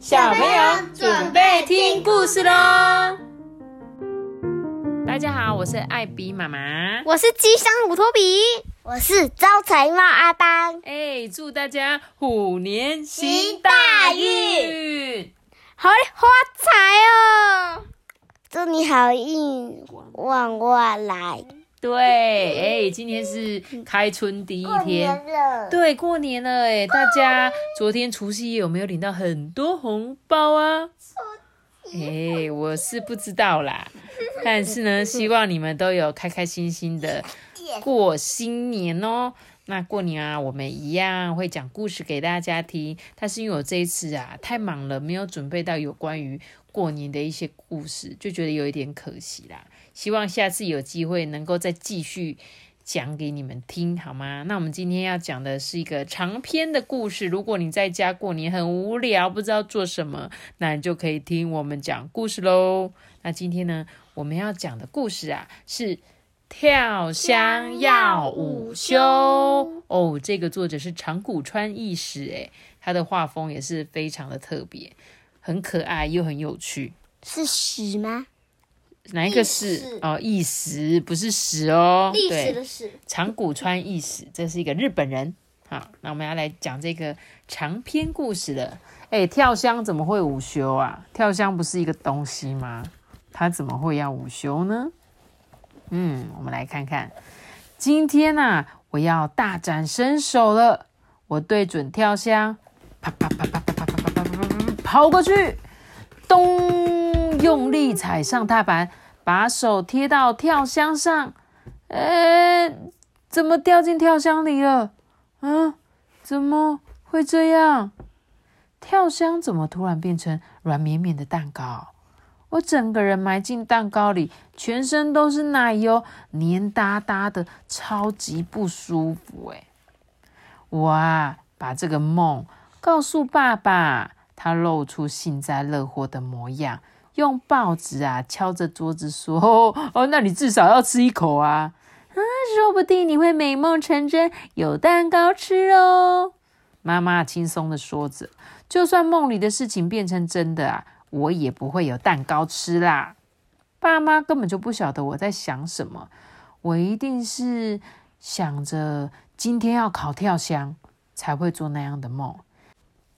小朋友准备听故事喽！大家好，我是艾比妈妈，我是吉祥虎托比，我是招财猫阿邦。哎，祝大家虎年行大运，好发财哦！祝你好运旺旺来。对，哎，今天是开春第一天，对，过年了，哎，大家昨天除夕夜有没有领到很多红包啊？哎，我是不知道啦，但是呢，希望你们都有开开心心的过新年哦。那过年啊，我们一样会讲故事给大家听，但是因为我这一次啊太忙了，没有准备到有关于过年的一些故事，就觉得有一点可惜啦。希望下次有机会能够再继续讲给你们听，好吗？那我们今天要讲的是一个长篇的故事。如果你在家过年很无聊，不知道做什么，那你就可以听我们讲故事喽。那今天呢，我们要讲的故事啊，是跳香要午休哦。这个作者是长谷川义史，诶，他的画风也是非常的特别，很可爱又很有趣。是史吗？哪一个是哦？意史不是史哦，历史的史。长谷川义史，这是一个日本人。好，那我们要来讲这个长篇故事了。哎，跳箱怎么会午休啊？跳箱不是一个东西吗？他怎么会要午休呢？嗯，我们来看看。今天啊，我要大展身手了。我对准跳箱，啪啪啪啪啪啪啪啪啪啪啪，跑过去，咚，用力踩上踏板。把手贴到跳箱上，哎，怎么掉进跳箱里了？啊，怎么会这样？跳箱怎么突然变成软绵绵的蛋糕？我整个人埋进蛋糕里，全身都是奶油，黏哒哒的，超级不舒服。哎，我啊，把这个梦告诉爸爸，他露出幸灾乐祸的模样。用报纸啊敲着桌子说：“哦，那你至少要吃一口啊！啊，说不定你会美梦成真，有蛋糕吃哦。”妈妈轻松的说着：“就算梦里的事情变成真的啊，我也不会有蛋糕吃啦。”爸妈根本就不晓得我在想什么，我一定是想着今天要考跳箱，才会做那样的梦。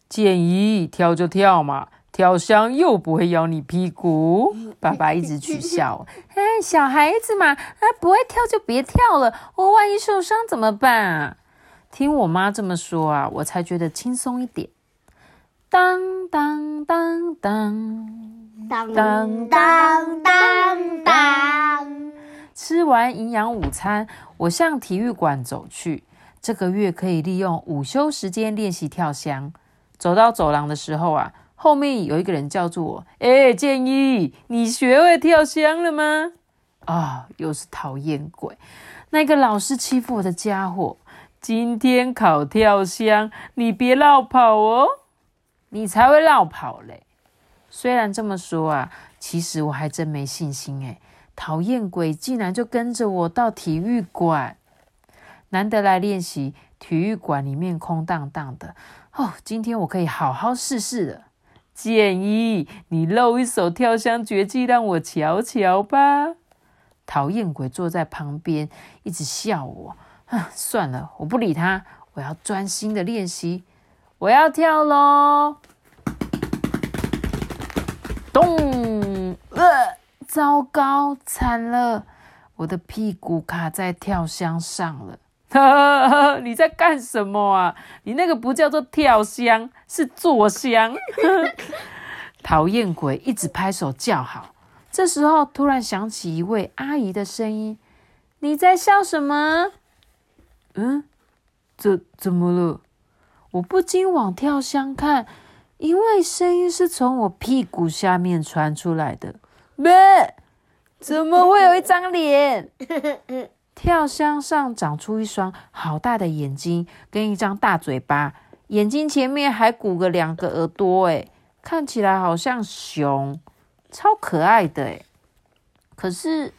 建议跳就跳嘛。跳箱又不会咬你屁股，爸爸一直取笑。哎，小孩子嘛，啊，不会跳就别跳了，我万一受伤怎么办啊？听我妈这么说啊，我才觉得轻松一点。当当当当当当当当当，吃完营养午餐，我向体育馆走去。这个月可以利用午休时间练习跳箱。走到走廊的时候啊。后面有一个人叫住我，哎，建议你学会跳箱了吗？啊，又是讨厌鬼，那个老是欺负我的家伙。今天考跳箱，你别绕跑哦，你才会绕跑嘞。虽然这么说啊，其实我还真没信心哎。讨厌鬼竟然就跟着我到体育馆，难得来练习，体育馆里面空荡荡的哦，今天我可以好好试试了。建议你露一手跳箱绝技让我瞧瞧吧。讨厌鬼坐在旁边，一直笑我。啊，算了，我不理他，我要专心的练习。我要跳喽！咚！呃，糟糕，惨了，我的屁股卡在跳箱上了。你在干什么啊？你那个不叫做跳箱，是坐箱。讨厌鬼一直拍手叫好。这时候突然响起一位阿姨的声音：“你在笑什么？”嗯，怎怎么了？我不禁往跳箱看，因为声音是从我屁股下面传出来的。咩？怎么会有一张脸？跳箱上长出一双好大的眼睛，跟一张大嘴巴，眼睛前面还鼓个两个耳朵，诶看起来好像熊，超可爱的诶可是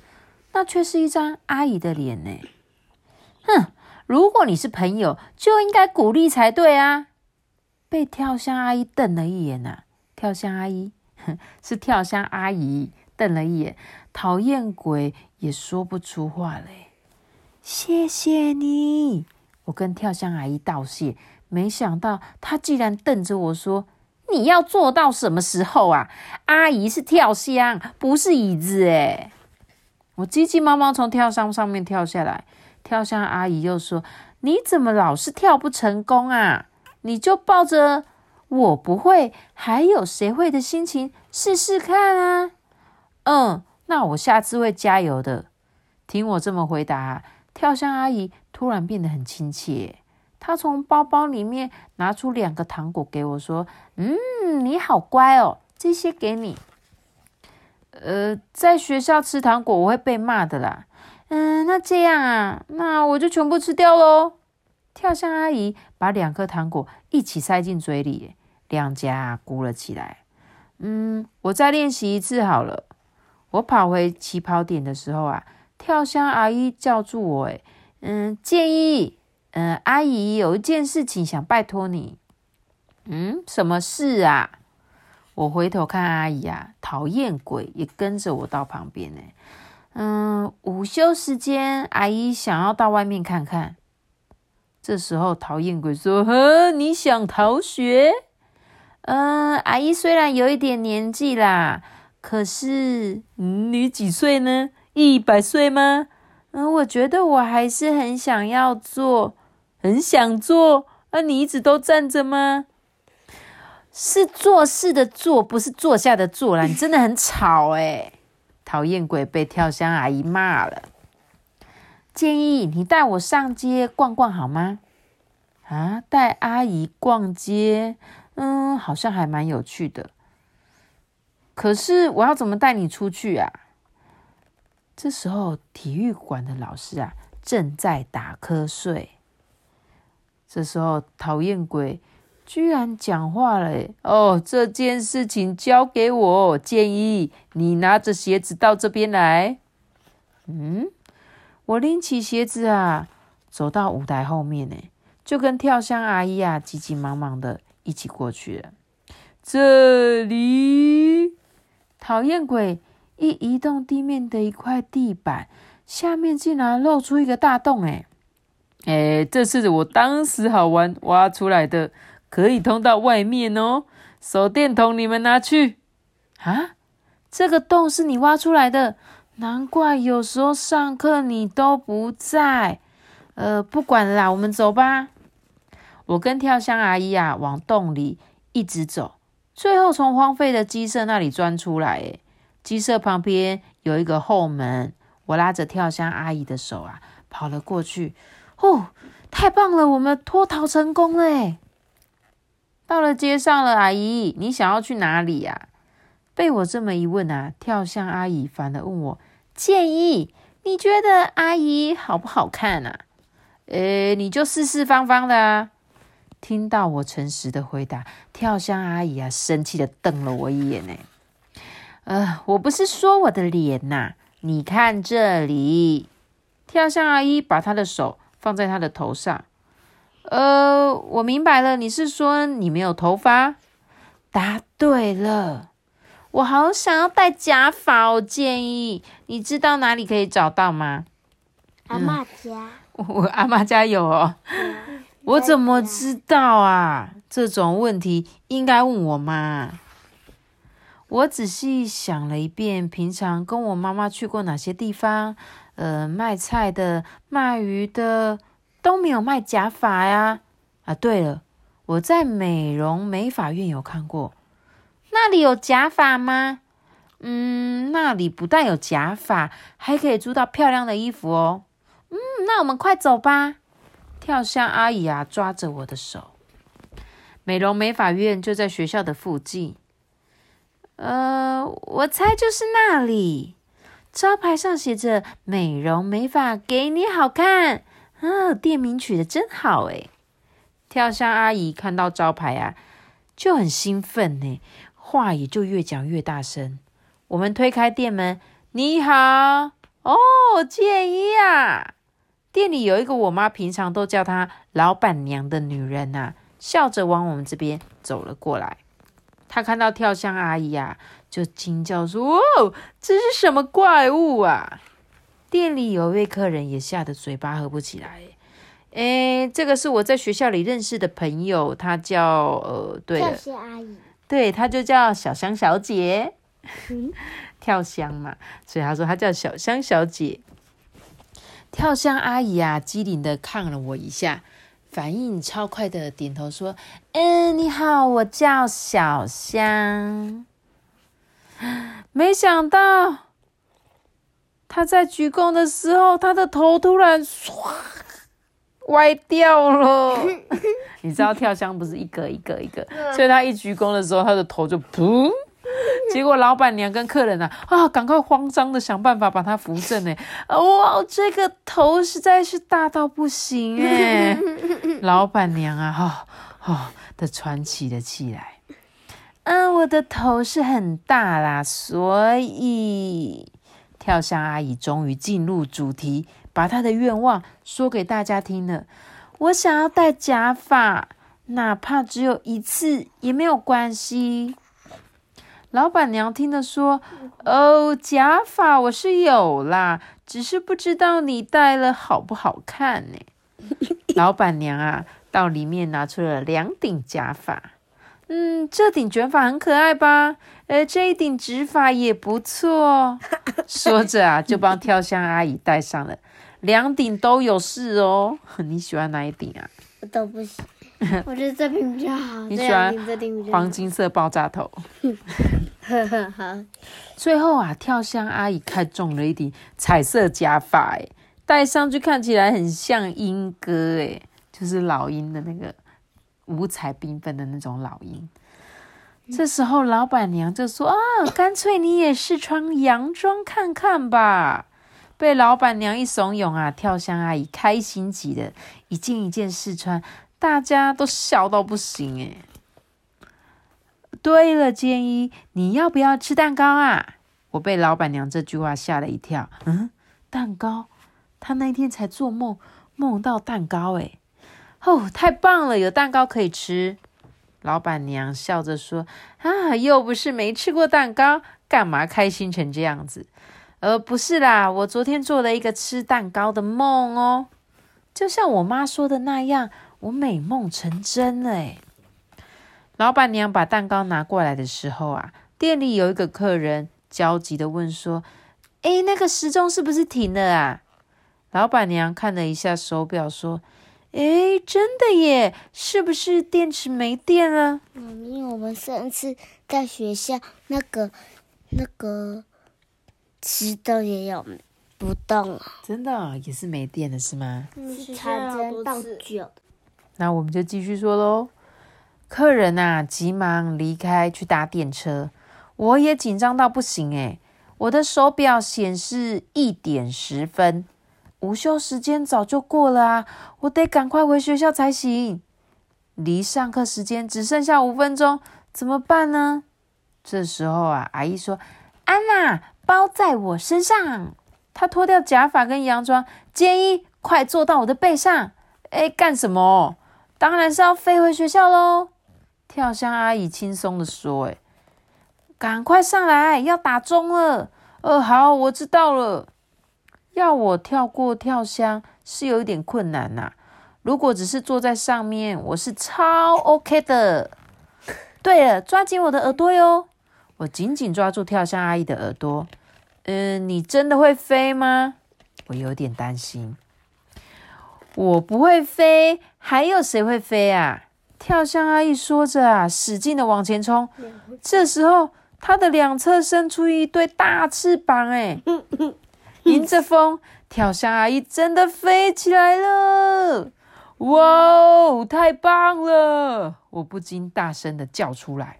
那却是一张阿姨的脸呢。哼，如果你是朋友，就应该鼓励才对啊！被跳箱阿姨瞪了一眼呐，跳箱阿姨是跳箱阿姨，瞪了一眼，讨厌鬼也说不出话嘞。谢谢你，我跟跳箱阿姨道谢，没想到她竟然瞪着我说：“你要做到什么时候啊？阿姨是跳箱，不是椅子诶我急急忙忙从跳箱上面跳下来，跳箱阿姨又说：“你怎么老是跳不成功啊？你就抱着我不会，还有谁会的心情试试看啊？”嗯，那我下次会加油的。听我这么回答，跳箱阿姨突然变得很亲切。她从包包里面拿出两个糖果给我，说：“嗯，你好乖哦，这些给你。”呃，在学校吃糖果我会被骂的啦。嗯，那这样啊，那我就全部吃掉喽。跳箱阿姨把两颗糖果一起塞进嘴里，两颊鼓了起来。嗯，我再练习一次好了。我跑回起跑点的时候啊，跳箱阿姨叫住我，诶嗯，建议，嗯，阿姨有一件事情想拜托你。嗯，什么事啊？我回头看阿姨啊，讨厌鬼也跟着我到旁边呢。嗯，午休时间，阿姨想要到外面看看。这时候，讨厌鬼说：“呵，你想逃学？嗯，阿姨虽然有一点年纪啦，可是你几岁呢？一百岁吗？嗯，我觉得我还是很想要做，很想做。啊，你一直都站着吗？”是做事的做，不是坐下的坐啦！你真的很吵哎，讨厌鬼被跳箱阿姨骂了。建议你带我上街逛逛好吗？啊，带阿姨逛街，嗯，好像还蛮有趣的。可是我要怎么带你出去啊？这时候体育馆的老师啊正在打瞌睡。这时候讨厌鬼。居然讲话了哦！这件事情交给我，建议你拿着鞋子到这边来。嗯，我拎起鞋子啊，走到舞台后面呢，就跟跳箱阿姨啊急急忙忙的一起过去了。这里，讨厌鬼一移动地面的一块地板，下面竟然露出一个大洞哎哎，这是我当时好玩挖出来的。可以通到外面哦，手电筒你们拿去啊！这个洞是你挖出来的，难怪有时候上课你都不在。呃，不管啦，我们走吧。我跟跳箱阿姨啊，往洞里一直走，最后从荒废的鸡舍那里钻出来。诶鸡舍旁边有一个后门，我拉着跳箱阿姨的手啊，跑了过去。哦，太棒了，我们脱逃成功了！到了街上了，阿姨，你想要去哪里呀？被我这么一问啊，跳箱阿姨反而问我建议，你觉得阿姨好不好看啊？呃，你就四四方方的啊。听到我诚实的回答，跳箱阿姨啊，生气的瞪了我一眼呢。呃，我不是说我的脸呐，你看这里。跳向阿姨把她的手放在她的头上。呃，我明白了，你是说你没有头发？答对了，我好想要戴假发，我建议你知道哪里可以找到吗？阿妈家，我阿妈家有哦。我怎么知道啊？这种问题应该问我妈。我仔细想了一遍，平常跟我妈妈去过哪些地方？呃，卖菜的，卖鱼的。都没有卖假发呀！啊，对了，我在美容美发院有看过，那里有假发吗？嗯，那里不但有假发，还可以租到漂亮的衣服哦。嗯，那我们快走吧。跳箱阿姨啊，抓着我的手。美容美发院就在学校的附近。呃，我猜就是那里，招牌上写着“美容美发给你好看”。啊，店名取的真好诶跳箱阿姨看到招牌啊，就很兴奋呢，话也就越讲越大声。我们推开店门，你好哦，建议啊，店里有一个我妈平常都叫她老板娘的女人呐，笑着往我们这边走了过来。他看到跳箱阿姨啊，就惊叫说：“哦，这是什么怪物啊！”店里有一位客人也吓得嘴巴合不起来。诶，这个是我在学校里认识的朋友，他叫呃，对了跳，箱阿姨，对，他就叫小香小姐，跳箱嘛，所以他说他叫小香小姐。跳箱阿姨啊，机灵的看了我一下，反应超快的点头说：“嗯，你好，我叫小香。”没想到他在鞠躬的时候，他的头突然唰歪掉了。你知道跳箱不是一个一个一个，所以他一鞠躬的时候，他的头就噗。结果老板娘跟客人啊啊，赶快慌张的想办法把他扶正呢。哇，这个头实在是大到不行哎！老板娘啊，哈、哦、的喘起了气来。嗯，我的头是很大啦，所以跳箱阿姨终于进入主题，把她的愿望说给大家听了。我想要戴假发，哪怕只有一次也没有关系。老板娘听了说：“哦，假发我是有啦，只是不知道你戴了好不好看呢。” 老板娘啊，到里面拿出了两顶假发。嗯，这顶卷发很可爱吧？呃，这一顶直发也不错。说着啊，就帮跳箱阿姨戴上了，两顶都有事哦。你喜欢哪一顶啊？我都不行，我觉得这顶比较好。你喜欢黄金色爆炸头。最后啊，跳箱阿姨看中了一顶彩色假发，哎，戴上去看起来很像莺歌，哎，就是老鹰的那个五彩缤纷的那种老鹰。这时候老板娘就说：“啊，干脆你也试穿洋装看看吧。”被老板娘一怂恿啊，跳箱阿姨开心极了，一件一件试穿，大家都笑到不行，哎。对了，建一你要不要吃蛋糕啊？我被老板娘这句话吓了一跳。嗯，蛋糕？他那天才做梦，梦到蛋糕，诶。哦，太棒了，有蛋糕可以吃。老板娘笑着说：“啊，又不是没吃过蛋糕，干嘛开心成这样子？呃，不是啦，我昨天做了一个吃蛋糕的梦哦，就像我妈说的那样，我美梦成真了，诶。老板娘把蛋糕拿过来的时候啊，店里有一个客人焦急的问说：“诶，那个时钟是不是停了啊？”老板娘看了一下手表，说：“诶，真的耶，是不是电池没电了？”嗯，因为我们上次在学校那个那个时钟也有不动啊，真的哦也是没电了，是吗？是传真到九。那我们就继续说喽。客人啊，急忙离开去搭电车，我也紧张到不行诶，我的手表显示一点十分，午休时间早就过了啊，我得赶快回学校才行。离上课时间只剩下五分钟，怎么办呢？这时候啊，阿姨说：“安娜，包在我身上。”她脱掉假发跟洋装，建议快坐到我的背上。哎，干什么？当然是要飞回学校喽。跳箱阿姨轻松的说：“哎，赶快上来，要打钟了。”呃，好，我知道了。要我跳过跳箱是有一点困难呐、如果只是坐在上面，我是超 OK 的。对了，抓紧我的耳朵哟！我紧紧抓住跳箱阿姨的耳朵。嗯，你真的会飞吗？我有点担心。我不会飞，还有谁会飞啊？跳箱阿姨说着啊，使劲的往前冲。这时候，她的两侧伸出一对大翅膀，哎，迎着风，跳箱阿姨真的飞起来了！哇哦，太棒了！我不禁大声的叫出来。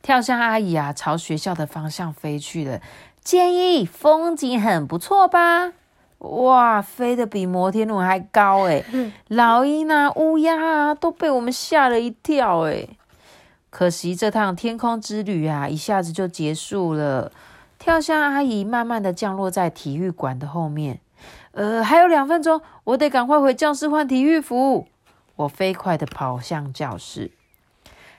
跳箱阿姨啊，朝学校的方向飞去了。建议风景很不错吧？哇，飞得比摩天轮还高诶！老鹰啊、乌鸦啊都被我们吓了一跳诶！可惜这趟天空之旅啊，一下子就结束了。跳箱阿姨慢慢的降落在体育馆的后面。呃，还有两分钟，我得赶快回教室换体育服。我飞快的跑向教室。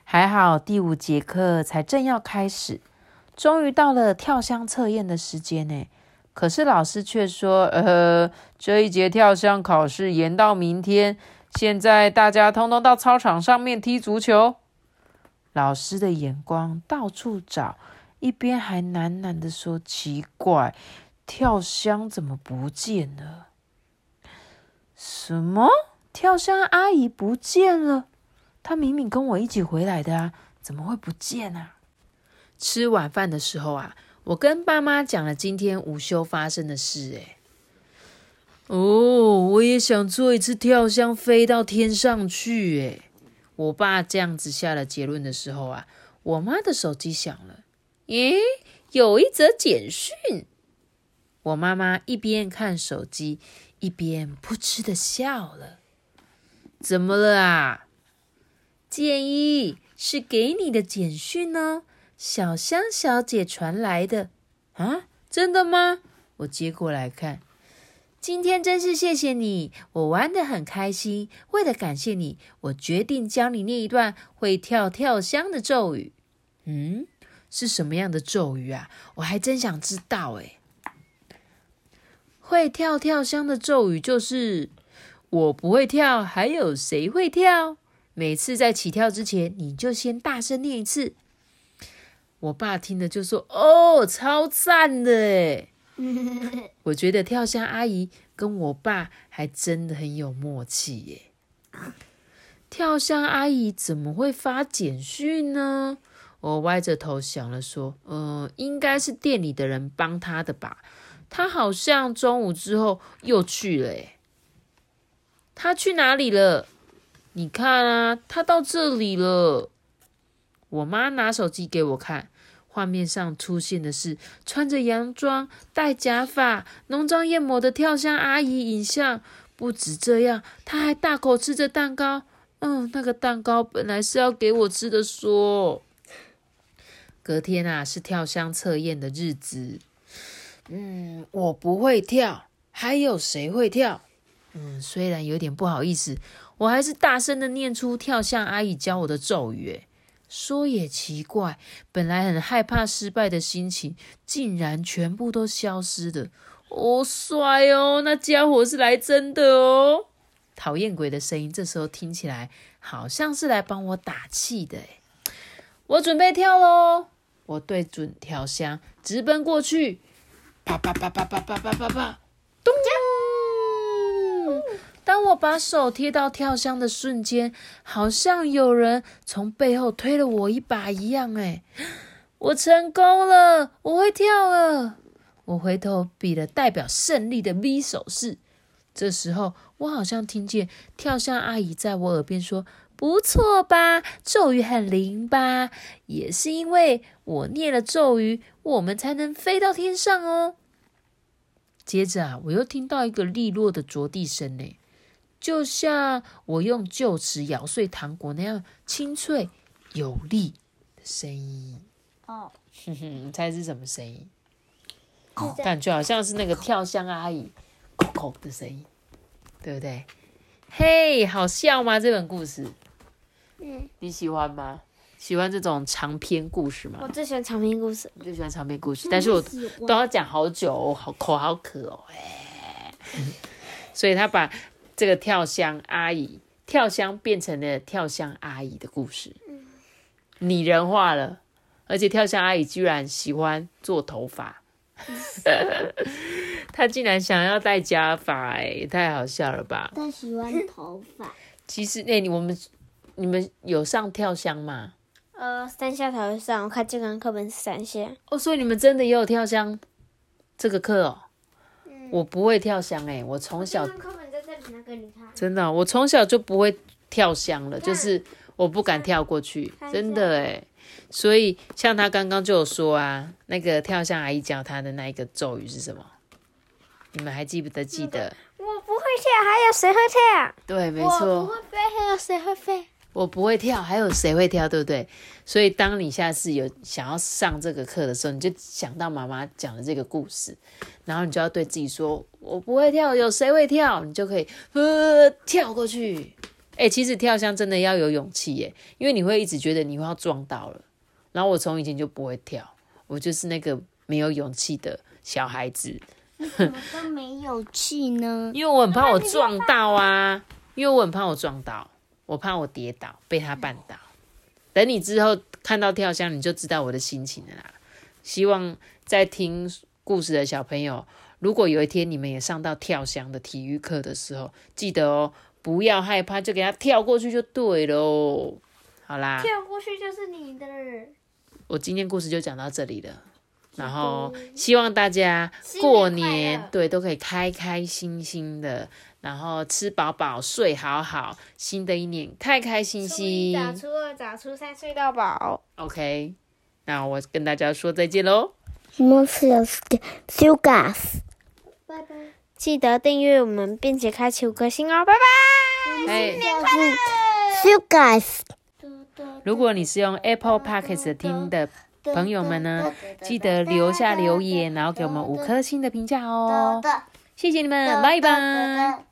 还好第五节课才正要开始，终于到了跳箱测验的时间呢。可是老师却说：“呃，这一节跳箱考试延到明天。现在大家通通到操场上面踢足球。”老师的眼光到处找，一边还喃喃的说：“奇怪，跳箱怎么不见了？什么？跳箱阿姨不见了？她明明跟我一起回来的啊，怎么会不见啊？”吃晚饭的时候啊。我跟爸妈讲了今天午休发生的事，哎，哦，我也想做一次跳箱飞到天上去，哎，我爸这样子下了结论的时候啊，我妈的手机响了，咦，有一则简讯。我妈妈一边看手机，一边噗嗤的笑了。怎么了啊？建议是给你的简讯呢。小香小姐传来的啊，真的吗？我接过来看。今天真是谢谢你，我玩的很开心。为了感谢你，我决定教你念一段会跳跳箱的咒语。嗯，是什么样的咒语啊？我还真想知道。诶会跳跳箱的咒语就是我不会跳，还有谁会跳？每次在起跳之前，你就先大声念一次。我爸听了就说：“哦，超赞的诶 我觉得跳箱阿姨跟我爸还真的很有默契耶。跳箱阿姨怎么会发简讯呢？我歪着头想了说：“嗯，应该是店里的人帮他的吧。他好像中午之后又去了。诶他去哪里了？你看啊，他到这里了。”我妈拿手机给我看，画面上出现的是穿着洋装、戴假发、浓妆艳抹的跳箱阿姨影像。不止这样，她还大口吃着蛋糕。嗯，那个蛋糕本来是要给我吃的。说，隔天啊是跳箱测验的日子。嗯，我不会跳，还有谁会跳？嗯，虽然有点不好意思，我还是大声的念出跳箱阿姨教我的咒语。说也奇怪，本来很害怕失败的心情，竟然全部都消失了。哦，帅哦，那家伙是来真的哦！讨厌鬼的声音这时候听起来好像是来帮我打气的。我准备跳喽！我对准跳箱直奔过去，啪啪啪啪啪啪啪啪啪，当我把手贴到跳箱的瞬间，好像有人从背后推了我一把一样。哎，我成功了，我会跳了。我回头比了代表胜利的 V 手势。这时候，我好像听见跳箱阿姨在我耳边说：“不错吧，咒语很灵吧？也是因为我念了咒语，我们才能飞到天上哦。”接着啊，我又听到一个利落的着地声呢。就像我用臼齿咬碎糖果那样清脆有力的声音哦，哼哼，猜是什么声音？感觉好像是那个跳箱阿姨“扣扣”的声音，对不对？嘿，好笑吗？这本故事，嗯，你喜欢吗？喜欢这种长篇故事吗？我最喜欢长篇故事，最喜欢长篇故事，但是我都要讲好久，好口好渴哦，哎，所以他把。这个跳箱阿姨跳箱变成了跳箱阿姨的故事，拟人化了，而且跳箱阿姨居然喜欢做头发，她竟然想要戴假发，哎，太好笑了吧？她喜欢头发。其实，哎，你我们你们有上跳箱吗？呃，三下才会上，我看健康课本是三下。哦，所以你们真的也有跳箱这个课哦？我不会跳箱，哎，我从小。真的，我从小就不会跳箱了，就是我不敢跳过去，真的哎。所以像他刚刚就有说啊，那个跳箱阿姨教他的那一个咒语是什么？你们还记不得？记得？我不会跳，还有谁会跳？对，没错。我不会飞，还有谁会飞？我不会跳，还有谁会跳？对不对？所以当你下次有想要上这个课的时候，你就想到妈妈讲的这个故事，然后你就要对自己说：“我不会跳，有谁会跳？”你就可以呃跳过去，哎、其实跳箱真的要有勇气耶，因为你会一直觉得你会要撞到了。然后我从以前就不会跳，我就是那个没有勇气的小孩子，怎么都没有气呢？因为我很怕我撞到啊，因为我很怕我撞到，我怕我跌倒被他绊倒。等你之后看到跳箱，你就知道我的心情了啦。希望在听故事的小朋友，如果有一天你们也上到跳箱的体育课的时候，记得哦，不要害怕，就给他跳过去就对了哦。好啦，跳过去就是你的。我今天故事就讲到这里了。然后希望大家过年对都可以开开心心的，然后吃饱饱睡好好，新的一年开开心初一心。早、初二早、初三睡到饱。OK，那我跟大家说再见喽。什么是 s gas？拜拜。记得订阅我们，并且开启五颗星哦，拜拜。哎，s gas。如果你是用 Apple Podcast 听的朋友们呢，记得留下留言，然后给我们五颗星的评价哦。谢谢你们，拜拜。